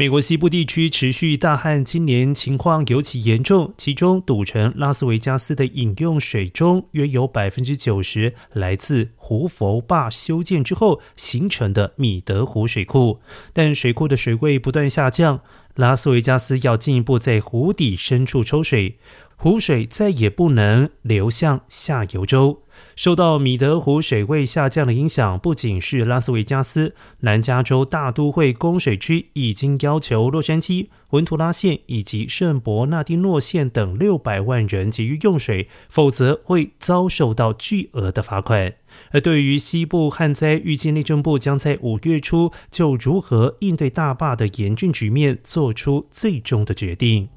美国西部地区持续大旱，今年情况尤其严重。其中，赌城拉斯维加斯的饮用水中约有百分之九十来自胡佛坝修建之后形成的米德湖水库，但水库的水位不断下降，拉斯维加斯要进一步在湖底深处抽水。湖水再也不能流向下游州。受到米德湖水位下降的影响，不仅是拉斯维加斯，南加州大都会供水区已经要求洛杉矶、文图拉县以及圣伯纳丁诺县等六百万人节约用水，否则会遭受到巨额的罚款。而对于西部旱灾，预计内政部将在五月初就如何应对大坝的严峻局面做出最终的决定。